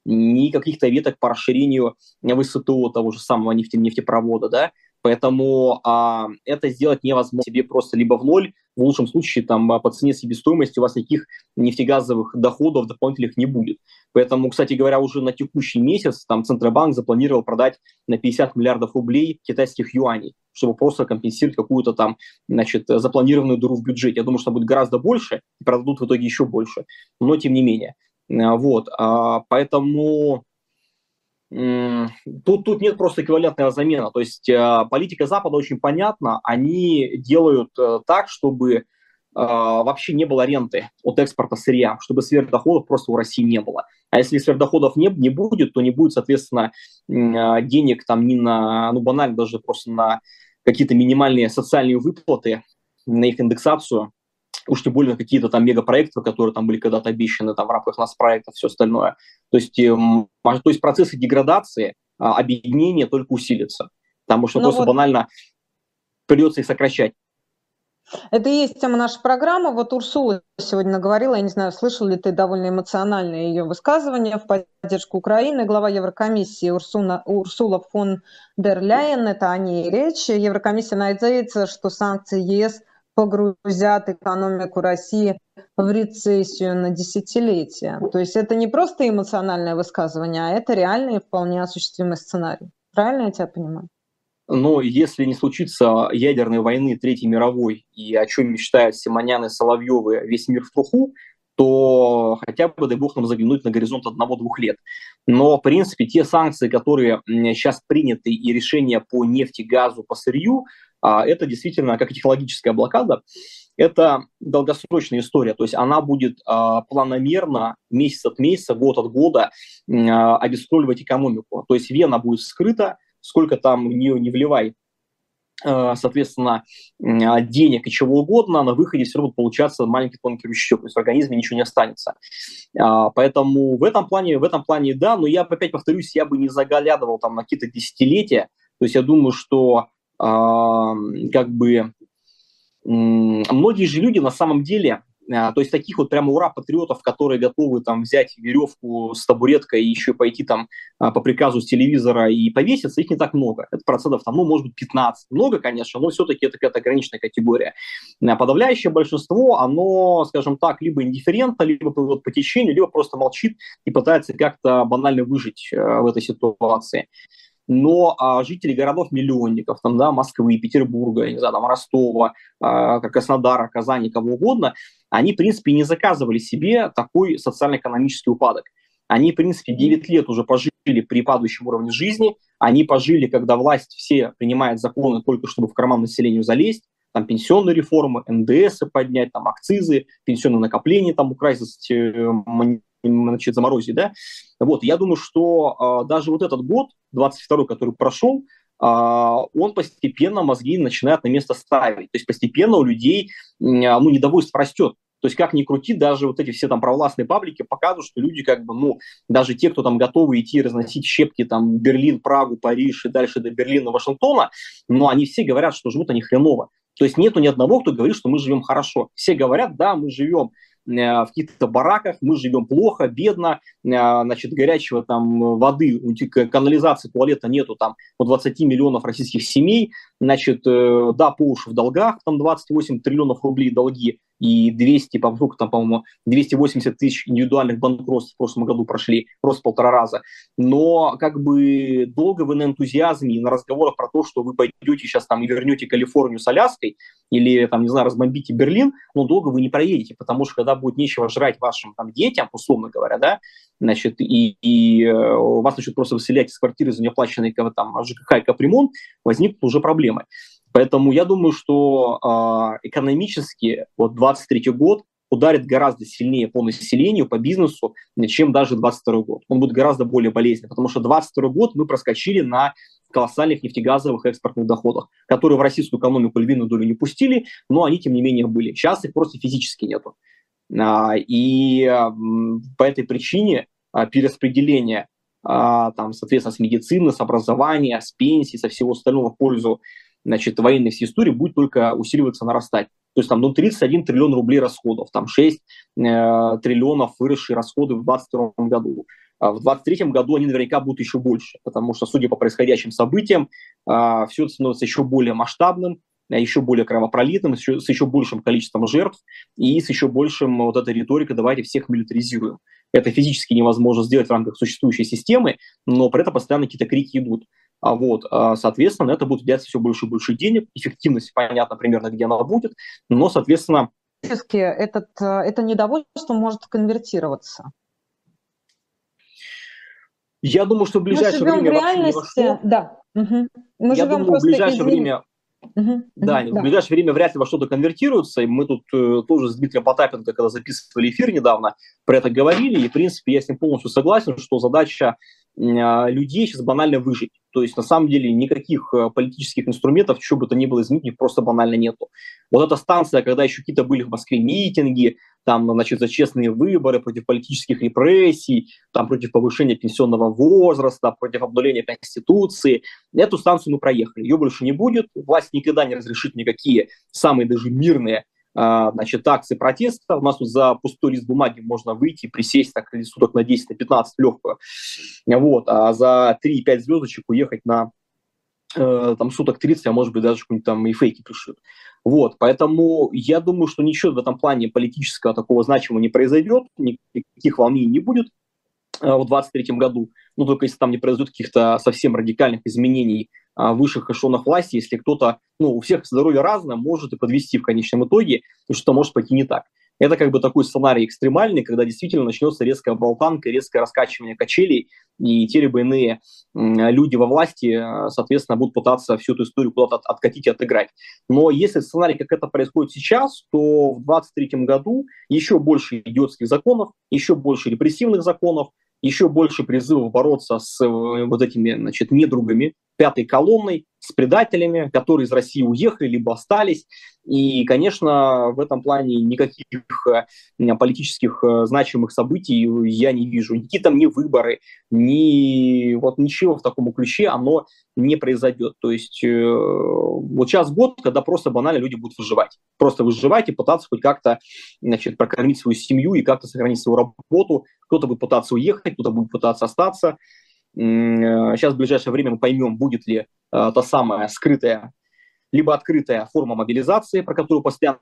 ни каких-то веток по расширению высоты того же самого нефте, нефтепровода, да, Поэтому а, это сделать невозможно себе просто либо в ноль, в лучшем случае там а, по цене себестоимости у вас никаких нефтегазовых доходов дополнительных не будет. Поэтому, кстати говоря, уже на текущий месяц там Центробанк запланировал продать на 50 миллиардов рублей китайских юаней, чтобы просто компенсировать какую-то там, значит, запланированную дыру в бюджете. Я думаю, что будет гораздо больше, и продадут в итоге еще больше. Но тем не менее. А, вот, а, поэтому Тут, тут нет просто эквивалентного замена. То есть э, политика Запада очень понятна. Они делают э, так, чтобы э, вообще не было ренты от экспорта сырья, чтобы сверхдоходов просто у России не было. А если сверхдоходов не, не будет, то не будет, соответственно, денег там ни на, ну банально даже просто на какие-то минимальные социальные выплаты, на их индексацию, уж тем более какие-то там мегапроекты, которые там были когда-то обещаны там в рамках нас проектов, все остальное. То есть, э, то есть процессы деградации, а, объединения только усилятся, потому что ну просто вот... банально придется их сокращать. Это и есть тема нашей программы. Вот Урсула сегодня наговорила, я не знаю, слышал ли ты довольно эмоциональное ее высказывание в поддержку Украины. Глава Еврокомиссии Урсуна, Урсула фон дер Ляйен, это о ней речь. Еврокомиссия надеется, что санкции ЕС погрузят экономику России в рецессию на десятилетия. То есть это не просто эмоциональное высказывание, а это реальный и вполне осуществимый сценарий. Правильно я тебя понимаю? Но если не случится ядерной войны Третьей мировой, и о чем мечтают Симонян и Соловьевы весь мир в труху, то хотя бы, дай бог, нам заглянуть на горизонт одного-двух лет. Но, в принципе, те санкции, которые сейчас приняты, и решения по нефти, газу, по сырью, это действительно как технологическая блокада, это долгосрочная история, то есть она будет э, планомерно месяц от месяца, год от года э, обескровливать экономику. То есть вена будет скрыта, сколько там в нее не вливай, э, соответственно, денег и чего угодно, на выходе все равно получаться маленький тонкий ручеек, то есть в организме ничего не останется. А, поэтому в этом плане, в этом плане да, но я опять повторюсь, я бы не заглядывал там на какие-то десятилетия, то есть я думаю, что как бы многие же люди на самом деле а, то есть таких вот прямо ура-патриотов, которые готовы там взять веревку с табуреткой и еще пойти там а, по приказу с телевизора и повеситься, их не так много. Это процентов там, ну, может быть, 15. Много, конечно, но все-таки это какая-то ограниченная категория. А подавляющее большинство, оно, скажем так, либо индифферентно, либо плывет по течению, либо просто молчит и пытается как-то банально выжить в этой ситуации но а, жители городов-миллионников, там, да, Москвы, Петербурга, не знаю, там, Ростова, а, Краснодара, Казани, кого угодно, они, в принципе, не заказывали себе такой социально-экономический упадок. Они, в принципе, 9 лет уже пожили при падающем уровне жизни, они пожили, когда власть все принимает законы только чтобы в карман населению залезть, там пенсионные реформы, НДС поднять, там акцизы, пенсионные накопления там украсть, э, значит, заморозить, да. Вот, я думаю, что э, даже вот этот год, 22 который прошел, э, он постепенно мозги начинает на место ставить. То есть постепенно у людей, э, ну, недовольство растет. То есть как ни крути, даже вот эти все там провластные паблики показывают, что люди как бы, ну, даже те, кто там готовы идти разносить щепки там Берлин, Прагу, Париж и дальше до Берлина, Вашингтона, но они все говорят, что живут они хреново. То есть нету ни одного, кто говорит, что мы живем хорошо. Все говорят, да, мы живем в каких-то бараках, мы живем плохо, бедно, э, значит, горячего там воды, канализации, туалета нету там у 20 миллионов российских семей, значит, э, да, по уши в долгах, там 28 триллионов рублей долги, и 200, по сколько там, по-моему, 280 тысяч индивидуальных банкротств в прошлом году прошли, просто полтора раза. Но как бы долго вы на энтузиазме и на разговорах про то, что вы пойдете сейчас там и вернете Калифорнию с Аляской, или там, не знаю, разбомбите Берлин, но долго вы не проедете, потому что когда будет нечего жрать вашим там детям, условно говоря, да, значит, и, и э, вас начнут просто выселять из квартиры за неоплаченный там ЖКХ и капремонт, возникнут уже проблемы. Поэтому я думаю, что э, экономически вот 23 год ударит гораздо сильнее по населению, по бизнесу, чем даже 22 год. Он будет гораздо более болезненный, потому что 22 год мы проскочили на колоссальных нефтегазовых экспортных доходах, которые в российскую экономику львиную долю не пустили, но они, тем не менее, были. Сейчас их просто физически нету. А, и а, по этой причине а, перераспределение там, соответственно, с медицины, с образования, с пенсии, со всего остального в пользу значит, военной всей истории будет только усиливаться, нарастать. То есть там ну, 31 триллион рублей расходов, там 6 э, триллионов выросшие расходы в 2022 году. А в 2023 году они наверняка будут еще больше, потому что, судя по происходящим событиям, э, все это становится еще более масштабным, э, еще более кровопролитным, с еще, с еще большим количеством жертв и с еще большим вот этой риторикой «давайте всех милитаризируем». Это физически невозможно сделать в рамках существующей системы, но при этом постоянно какие-то крики идут. А вот, а, соответственно, это будет взять все больше и больше денег, эффективность понятно примерно, где она будет, но, соответственно... Этот, э, это недовольство может конвертироваться. Я думаю, что в ближайшее Мы время... в реальности, да. Угу. Мы Я думаю, в ближайшее из... время Угу, да, угу, в ближайшее время вряд ли во что-то конвертируется. И мы тут э, тоже с Дмитрием Потапенко, когда записывали эфир недавно, про это говорили. И, в принципе, я с ним полностью согласен, что задача а, людей сейчас банально выжить. То есть, на самом деле, никаких э, политических инструментов, что бы то ни было изменить, просто банально нету. Вот эта станция, когда еще какие-то были в Москве митинги, там, значит, за честные выборы, против политических репрессий, там, против повышения пенсионного возраста, против обнуления Конституции, эту станцию мы проехали. Ее больше не будет. Власть никогда не разрешит никакие самые даже мирные значит, акции протеста. У нас тут за пустой лист бумаги можно выйти присесть так суток на 10, на 15 легкую. Вот. А за 3-5 звездочек уехать на э, там суток 30, а может быть даже какие-нибудь там и фейки пришьют. Вот, поэтому я думаю, что ничего в этом плане политического такого значимого не произойдет, никаких волнений не будет в 2023 году, ну, только если там не произойдет каких-то совсем радикальных изменений а, высших эшелонах власти, если кто-то, ну, у всех здоровье разное, может и подвести в конечном итоге, и что может пойти не так. Это как бы такой сценарий экстремальный, когда действительно начнется резкая болтанка, резкое раскачивание качелей, и те либо иные люди во власти, э, соответственно, будут пытаться всю эту историю куда-то откатить и отыграть. Но если сценарий, как это происходит сейчас, то в 2023 году еще больше идиотских законов, еще больше репрессивных законов, еще больше призывов бороться с э, вот этими, значит, недругами, пятой колонной, с предателями, которые из России уехали, либо остались. И, конечно, в этом плане никаких э, политических э, значимых событий я не вижу. Никакие там ни выборы, ни вот ничего в таком ключе, оно не произойдет. То есть вот сейчас год, когда просто банально люди будут выживать. Просто выживать и пытаться хоть как-то значит, прокормить свою семью и как-то сохранить свою работу. Кто-то будет пытаться уехать, кто-то будет пытаться остаться. Сейчас в ближайшее время мы поймем, будет ли Э, та самая скрытая либо открытая форма мобилизации, про которую постоянно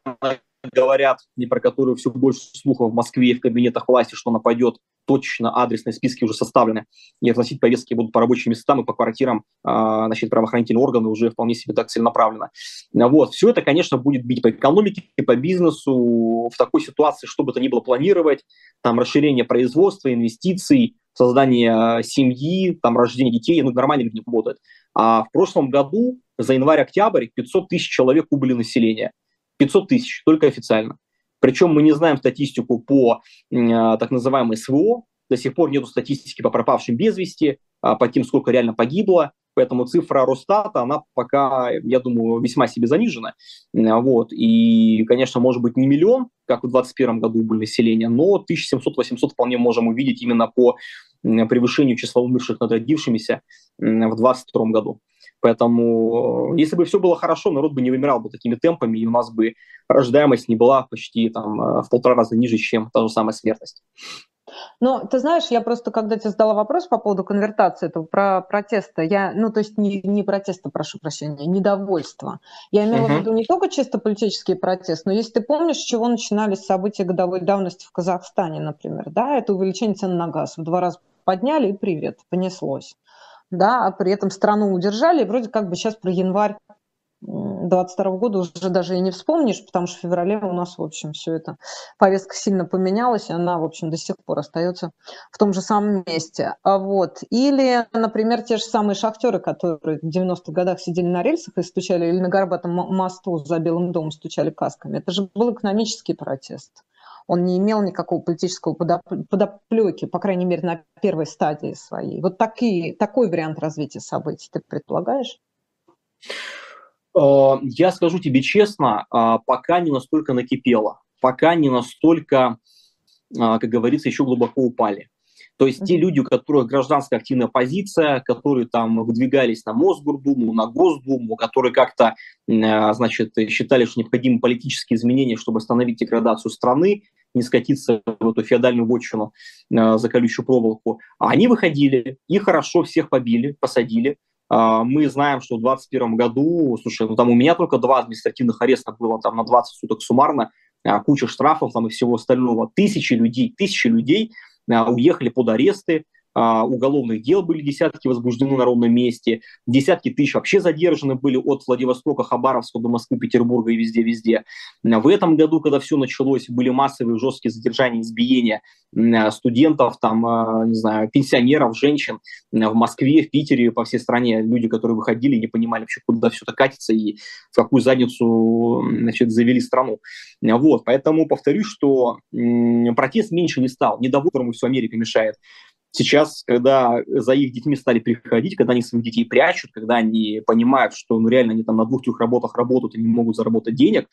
говорят, и про которую все больше слухов в Москве и в кабинетах власти, что она пойдет точно, адресные списки уже составлены, и относить повестки будут по рабочим местам и по квартирам, а, значит, правоохранительные органы уже вполне себе так целенаправленно. Вот. Все это, конечно, будет бить по экономике, по бизнесу, в такой ситуации, чтобы это ни было планировать, там, расширение производства, инвестиций, создание семьи, там, рождение детей, ну, нормально люди работают. А в прошлом году за январь-октябрь 500 тысяч человек убыли населения. 500 тысяч, только официально. Причем мы не знаем статистику по э, так называемой СВО, до сих пор нет статистики по пропавшим без вести, э, по тем, сколько реально погибло, поэтому цифра Росстата, она пока, я думаю, весьма себе занижена. Вот. И, конечно, может быть не миллион, как в 2021 году были население, но 1700-800 вполне можем увидеть именно по превышению числа умерших над родившимися в 2022 году. Поэтому, э, если бы все было хорошо, народ бы не вымирал бы такими темпами, и у нас бы рождаемость не была почти там, э, в полтора раза ниже, чем та же самая смертность. Ну, ты знаешь, я просто, когда тебе задала вопрос по поводу конвертации, этого про протеста, я, ну, то есть не, не протеста, прошу прощения, недовольство. Я имела uh-huh. в виду не только чисто политический протест, но если ты помнишь, с чего начинались события годовой давности в Казахстане, например, да, это увеличение цен на газ в два раза подняли и привет, понеслось. Да, а при этом страну удержали, и вроде как бы сейчас про январь 22 года уже даже и не вспомнишь, потому что в феврале у нас, в общем, все это, повестка сильно поменялась, и она, в общем, до сих пор остается в том же самом месте. А вот. Или, например, те же самые шахтеры, которые в 90-х годах сидели на рельсах и стучали, или на Горбатом мосту за Белым домом стучали касками. Это же был экономический протест. Он не имел никакого политического подоплеки, по крайней мере, на первой стадии своей. Вот такие, такой вариант развития событий ты предполагаешь? Э, я скажу тебе честно, а, пока не настолько накипело, пока не настолько, а, как говорится, еще глубоко упали. То есть те люди, у которых гражданская активная позиция, которые там выдвигались на Мосгордуму, на Госдуму, которые как-то, значит, считали, что необходимы политические изменения, чтобы остановить деградацию страны, не скатиться в эту феодальную вотчину за колючую проволоку, они выходили, и хорошо всех побили, посадили, мы знаем, что в 2021 году, слушай, ну там у меня только два административных ареста было там на 20 суток суммарно, а, куча штрафов там и всего остального. Тысячи людей, тысячи людей а, уехали под аресты, а, уголовных дел были десятки возбуждены на ровном месте, десятки тысяч вообще задержаны были от Владивостока, Хабаровска до Москвы, Петербурга и везде-везде. В этом году, когда все началось, были массовые жесткие задержания, избиения студентов, там, а, не знаю, пенсионеров, женщин в Москве, в Питере, по всей стране. Люди, которые выходили, не понимали вообще, куда все это катится и в какую задницу значит, завели страну. Вот, поэтому повторюсь, что протест меньше не стал. Недовольному все Америка мешает. Сейчас, когда за их детьми стали приходить, когда они своих детей прячут, когда они понимают, что ну, реально они там на двух-трех работах работают и не могут заработать денег,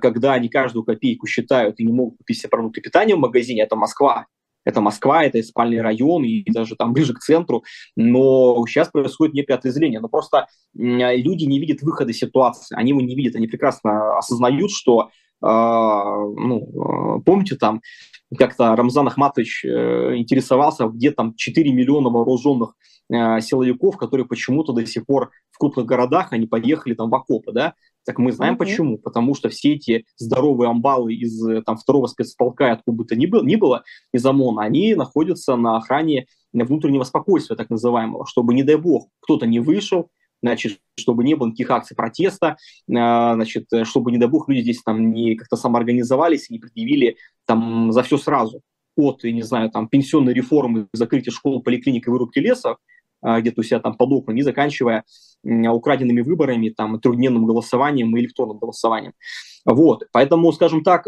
когда они каждую копейку считают и не могут купить себе продукты питания в магазине, это Москва, это Москва, это спальный район и даже там ближе к центру, но сейчас происходит некое отрезвление. Но просто люди не видят выхода из ситуации, они его не видят, они прекрасно осознают, что ну, а, помните, там как-то Рамзан Ахматович э, интересовался, где там 4 миллиона вооруженных э, силовиков, которые почему-то до сих пор в крупных городах, они поехали там в окопы, да, Так мы знаем mm-hmm. почему. Потому что все эти здоровые амбалы из там, второго спецполка, откуда бы то ни было, ни было, из ОМОНа, они находятся на охране внутреннего спокойствия, так называемого, чтобы, не дай бог, кто-то не вышел, значит, чтобы не было никаких акций протеста, а, значит, чтобы, не дай бог, люди здесь там не как-то самоорганизовались и не предъявили там за все сразу. От, я не знаю, там, пенсионной реформы, закрытия школ, поликлиник и вырубки лесов, а, где-то у себя там под окна, не заканчивая украденными выборами, там, трехдневным голосованием и электронным голосованием. Вот, поэтому, скажем так,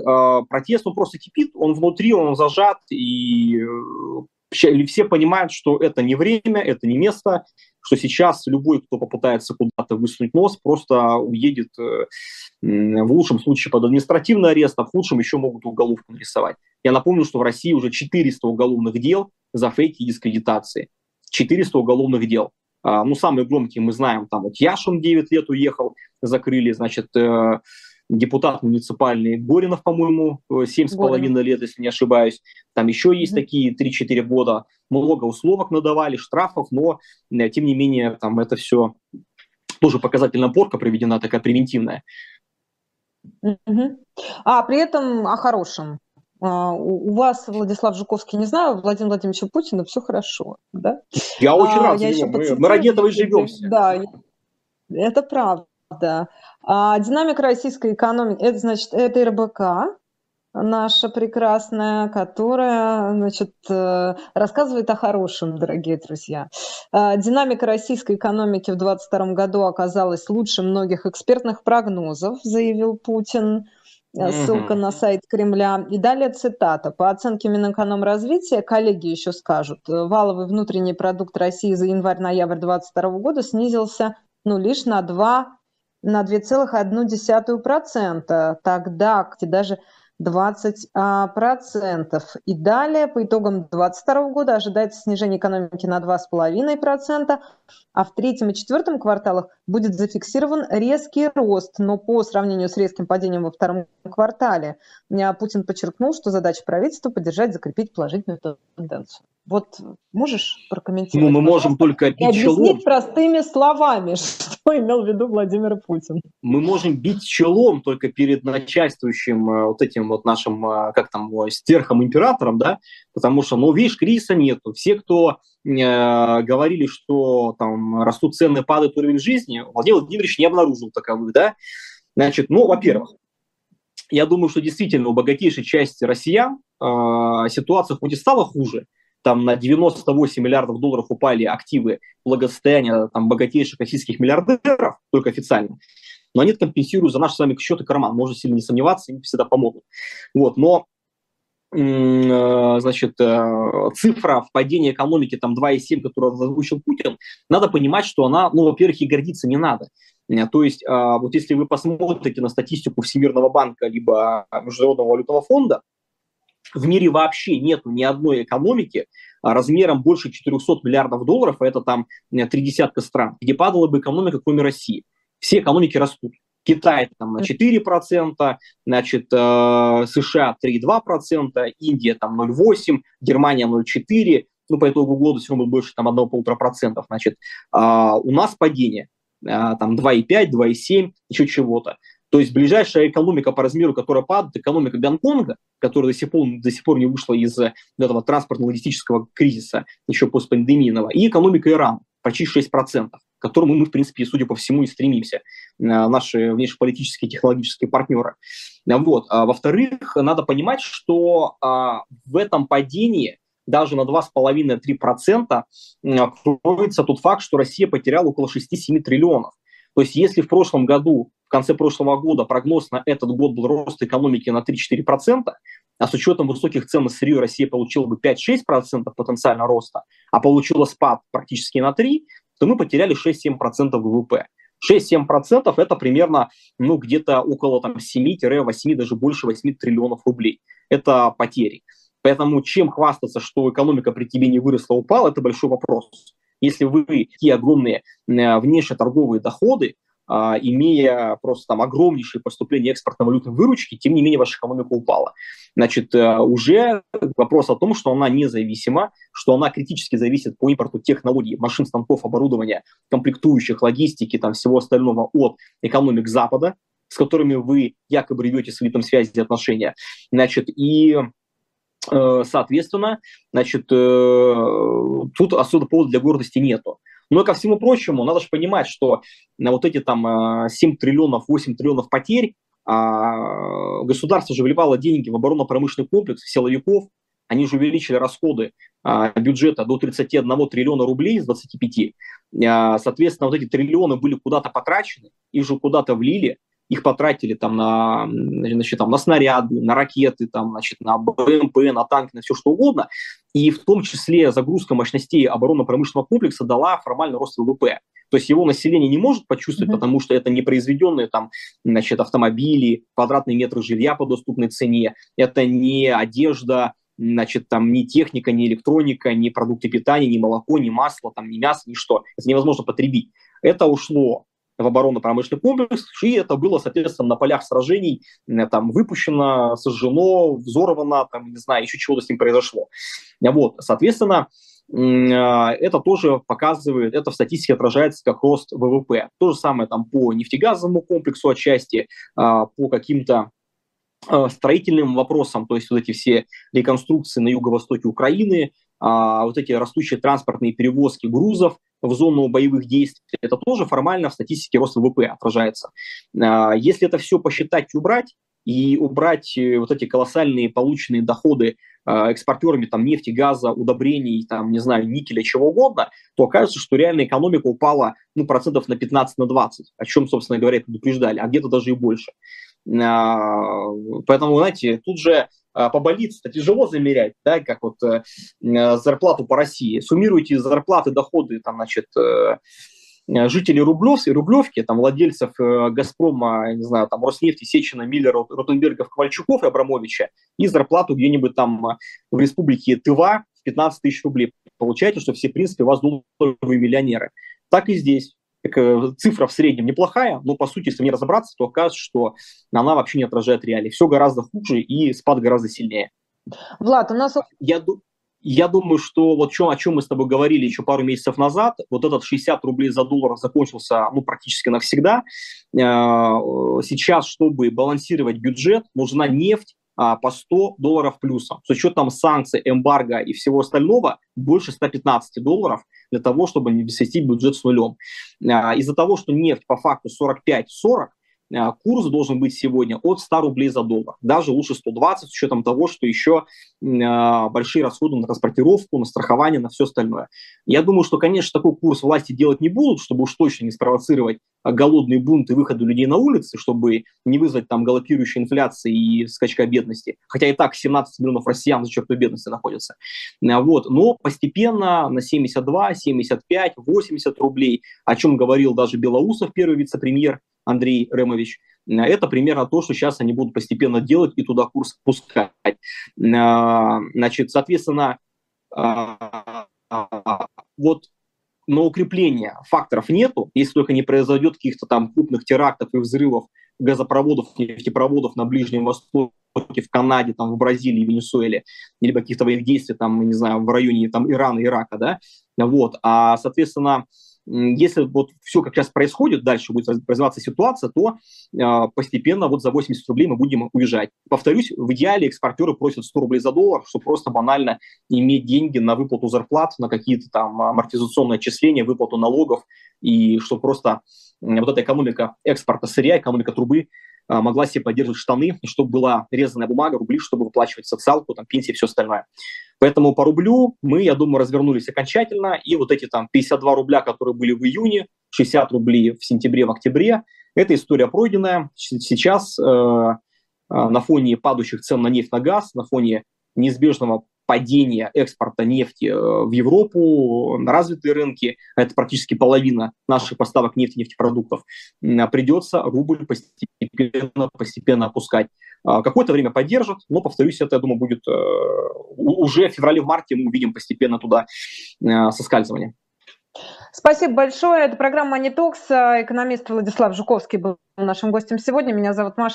протест, он просто кипит, он внутри, он зажат, и э, все понимают, что это не время, это не место, что сейчас любой, кто попытается куда-то высунуть нос, просто уедет э, в лучшем случае под административный арест, а в худшем еще могут уголовку нарисовать. Я напомню, что в России уже 400 уголовных дел за фейки и дискредитации. 400 уголовных дел. А, ну, самые громкие мы знаем, там вот Яшин 9 лет уехал, закрыли, значит, э, депутат муниципальный Горинов, по-моему, 7,5 лет, если не ошибаюсь. Там еще есть mm-hmm. такие 3-4 года. Много условок надавали, штрафов, но, э, тем не менее, там это все тоже показательная порка проведена, такая превентивная. Mm-hmm. А при этом о хорошем. А, у вас, Владислав Жуковский, не знаю, Владимир Владимирович Путина все хорошо, да? Я очень а, рад я него. Мы, мы и живем. Да, это правда. А динамика российской экономики, это значит, это РБК, наша прекрасная, которая значит, э, рассказывает о хорошем, дорогие друзья. А, динамика российской экономики в 2022 году оказалась лучше многих экспертных прогнозов, заявил Путин. Э, ссылка mm-hmm. на сайт Кремля. И далее цитата. По оценке Минэкономразвития, коллеги еще скажут, э, валовый внутренний продукт России за январь-ноябрь 2022 года снизился ну, лишь на 2 на 2,1%, тогда где даже 20%. А, И далее, по итогам 2022 года, ожидается снижение экономики на 2,5%, а в третьем и четвертом кварталах будет зафиксирован резкий рост, но по сравнению с резким падением во втором квартале. Путин подчеркнул, что задача правительства – поддержать, закрепить положительную тенденцию. Вот можешь прокомментировать? Ну, мы можем только бить и челом. простыми словами, что имел в виду Владимир Путин. Мы можем бить челом только перед начальствующим э, вот этим вот нашим, э, как там, стерхом-императором, да, потому что, ну, видишь, кризиса нету. Все, кто э, говорили, что там растут цены, падает уровень жизни, Владимир Владимирович не обнаружил таковых, да. Значит, ну, во-первых, я думаю, что действительно у богатейшей части россиян э, ситуация хоть и стала хуже, там на 98 миллиардов долларов упали активы благосостояния там, богатейших российских миллиардеров, только официально, но они компенсируют за наши с вами счет карман, можно сильно не сомневаться, им всегда помогут. Вот, но э, значит, э, цифра в падении экономики там 2,7, которую озвучил Путин, надо понимать, что она, ну, во-первых, и гордиться не надо. Э, то есть, вот если вы посмотрите на статистику Всемирного банка либо Международного валютного фонда, в мире вообще нет ни одной экономики а, размером больше 400 миллиардов долларов, а это там три десятка стран, где падала бы экономика, кроме России. Все экономики растут. Китай там на 4%, значит, э, США 3,2%, Индия там 0,8%, Германия 0,4%, ну, по итогу года все равно будет больше там 1,5%. Значит, э, у нас падение э, там 2,5, 2,7, еще чего-то. То есть ближайшая экономика по размеру, которая падает, экономика Гонконга, которая до сих пор, до сих пор не вышла из этого транспортно-логистического кризиса, еще постпандемийного, и экономика Ирана, почти 6%, к которому мы, в принципе, судя по всему, и стремимся, э, наши внешнеполитические технологические партнеры. Вот. А, во-вторых, надо понимать, что а, в этом падении даже на 2,5-3% кроется тот факт, что Россия потеряла около 6-7 триллионов. То есть если в прошлом году, в конце прошлого года прогноз на этот год был рост экономики на 3-4%, а с учетом высоких цен на сырье Россия получила бы 5-6% потенциально роста, а получила спад практически на 3%, то мы потеряли 6-7% ВВП. 6-7% это примерно ну, где-то около там, 7-8, даже больше 8 триллионов рублей. Это потери. Поэтому чем хвастаться, что экономика при тебе не выросла, упала, это большой вопрос. Если вы такие огромные э, внешнеторговые доходы, а, имея просто там огромнейшие поступления экспортно-валютной выручки, тем не менее ваша экономика упала. Значит, э, уже вопрос о том, что она независима, что она критически зависит по импорту технологий, машин, станков, оборудования, комплектующих, логистики, там всего остального от экономик Запада, с которыми вы якобы рвете свои там связи и отношения. Значит, и э, соответственно, значит, э, тут особо повода для гордости нету. Но ко всему прочему, надо же понимать, что на вот эти там 7 э, триллионов, 8 триллионов потерь а, государство же вливало деньги в оборонно-промышленный комплекс, в силовиков, они же увеличили расходы а, бюджета до 31 триллиона рублей с 25. А, соответственно, вот эти триллионы были куда-то потрачены, их же куда-то влили, их потратили там на, значит, там, на снаряды, на ракеты, там, значит, на БМП, на танки, на все что угодно. И в том числе загрузка мощностей оборонно-промышленного комплекса дала формальный рост ВВП. То есть его население не может почувствовать, mm-hmm. потому что это не произведенные там, значит, автомобили, квадратные метры жилья по доступной цене, это не одежда, значит, там ни техника, ни электроника, ни продукты питания, ни молоко, ни масло, там, ни мясо, ни что. Это невозможно потребить. Это ушло в оборонно-промышленный комплекс, и это было, соответственно, на полях сражений там выпущено, сожжено, взорвано, там, не знаю, еще чего-то с ним произошло. Вот, соответственно, а, это тоже показывает, это в статистике отражается как рост ВВП. То же самое там по нефтегазовому комплексу отчасти, а, по каким-то а, строительным вопросам, то есть вот эти все реконструкции на юго-востоке Украины, вот эти растущие транспортные перевозки грузов в зону боевых действий, это тоже формально в статистике рост ВВП отражается. Если это все посчитать и убрать, и убрать э, вот эти колоссальные полученные доходы э, экспортерами там, нефти, газа, удобрений, там, не знаю, никеля, чего угодно, то окажется, что реальная экономика упала ну, процентов на 15 на 20, о чем, собственно говоря, предупреждали, а где-то даже и больше. А, поэтому, знаете, тут же а, по больнице тяжело замерять, да, как вот э, зарплату по России. Суммируйте зарплаты, доходы, там, значит, Э, жителей Рублевки, Рублевки, там, владельцев э, «Газпрома», не знаю, там, Роснефти, Сечина, Миллера, Ротенбергов, Ковальчуков и Абрамовича, и зарплату где-нибудь там э, в республике Тыва в 15 тысяч рублей. Получаете, что все, в принципе, у вас миллионеры. Так и здесь. Цифра в среднем неплохая, но, по сути, если не разобраться, то окажется, что она вообще не отражает реалии. Все гораздо хуже и спад гораздо сильнее. Влад, у нас... Я, я думаю, что вот чем, о чем мы с тобой говорили еще пару месяцев назад, вот этот 60 рублей за доллар закончился ну, практически навсегда. Э, сейчас, чтобы балансировать бюджет, нужна нефть а, по 100 долларов плюсом. С учетом санкций, эмбарго и всего остального, больше 115 долларов для того, чтобы не свести бюджет с нулем. Э, из-за того, что нефть по факту 45-40, Э, курс должен быть сегодня от 100 рублей за доллар. Даже лучше 120 с учетом того, что еще э, большие расходы на транспортировку, на страхование, на все остальное. Я думаю, что, конечно, такой курс власти делать не будут, чтобы уж точно не спровоцировать э, голодные бунты и выходы людей на улицы, чтобы не вызвать там галопирующей инфляции и скачка бедности. Хотя и так 17 миллионов россиян за чертой бедности находятся. Вот. Но постепенно на 72, 75, 80 рублей, о чем говорил даже Белоусов, первый вице-премьер, Андрей Ремович, это примерно то, что сейчас они будут постепенно делать и туда курс пускать. А, значит, соответственно, а, вот на укрепление факторов нету, если только не произойдет каких-то там крупных терактов и взрывов газопроводов, нефтепроводов на Ближнем Востоке, в Канаде, там, в Бразилии, в Венесуэле, или каких-то военных действий, там, не знаю, в районе там, Ирана, Ирака, да, вот, а, соответственно, если вот все как сейчас происходит, дальше будет развиваться ситуация, то э, постепенно вот за 80 рублей мы будем уезжать. Повторюсь, в идеале экспортеры просят 100 рублей за доллар, чтобы просто банально иметь деньги на выплату зарплат, на какие-то там амортизационные отчисления, выплату налогов, и чтобы просто вот эта экономика экспорта сырья, экономика трубы а, могла себе поддерживать штаны, чтобы была резаная бумага, рубли, чтобы выплачивать социалку, там, пенсии и все остальное. Поэтому по рублю мы, я думаю, развернулись окончательно, и вот эти там 52 рубля, которые были в июне, 60 рублей в сентябре, в октябре, эта история пройденная. Сейчас э, э, на фоне падающих цен на нефть, на газ, на фоне неизбежного падения экспорта нефти э, в Европу, на развитые рынки, это практически половина наших поставок нефти нефтепродуктов, придется рубль постепенно, постепенно опускать. А, какое-то время поддержат, но, повторюсь, это, я думаю, будет э, уже в феврале-марте мы увидим постепенно туда э, соскальзывание. Спасибо большое. Это программа «Манитокс». Экономист Владислав Жуковский был нашим гостем сегодня. Меня зовут Маша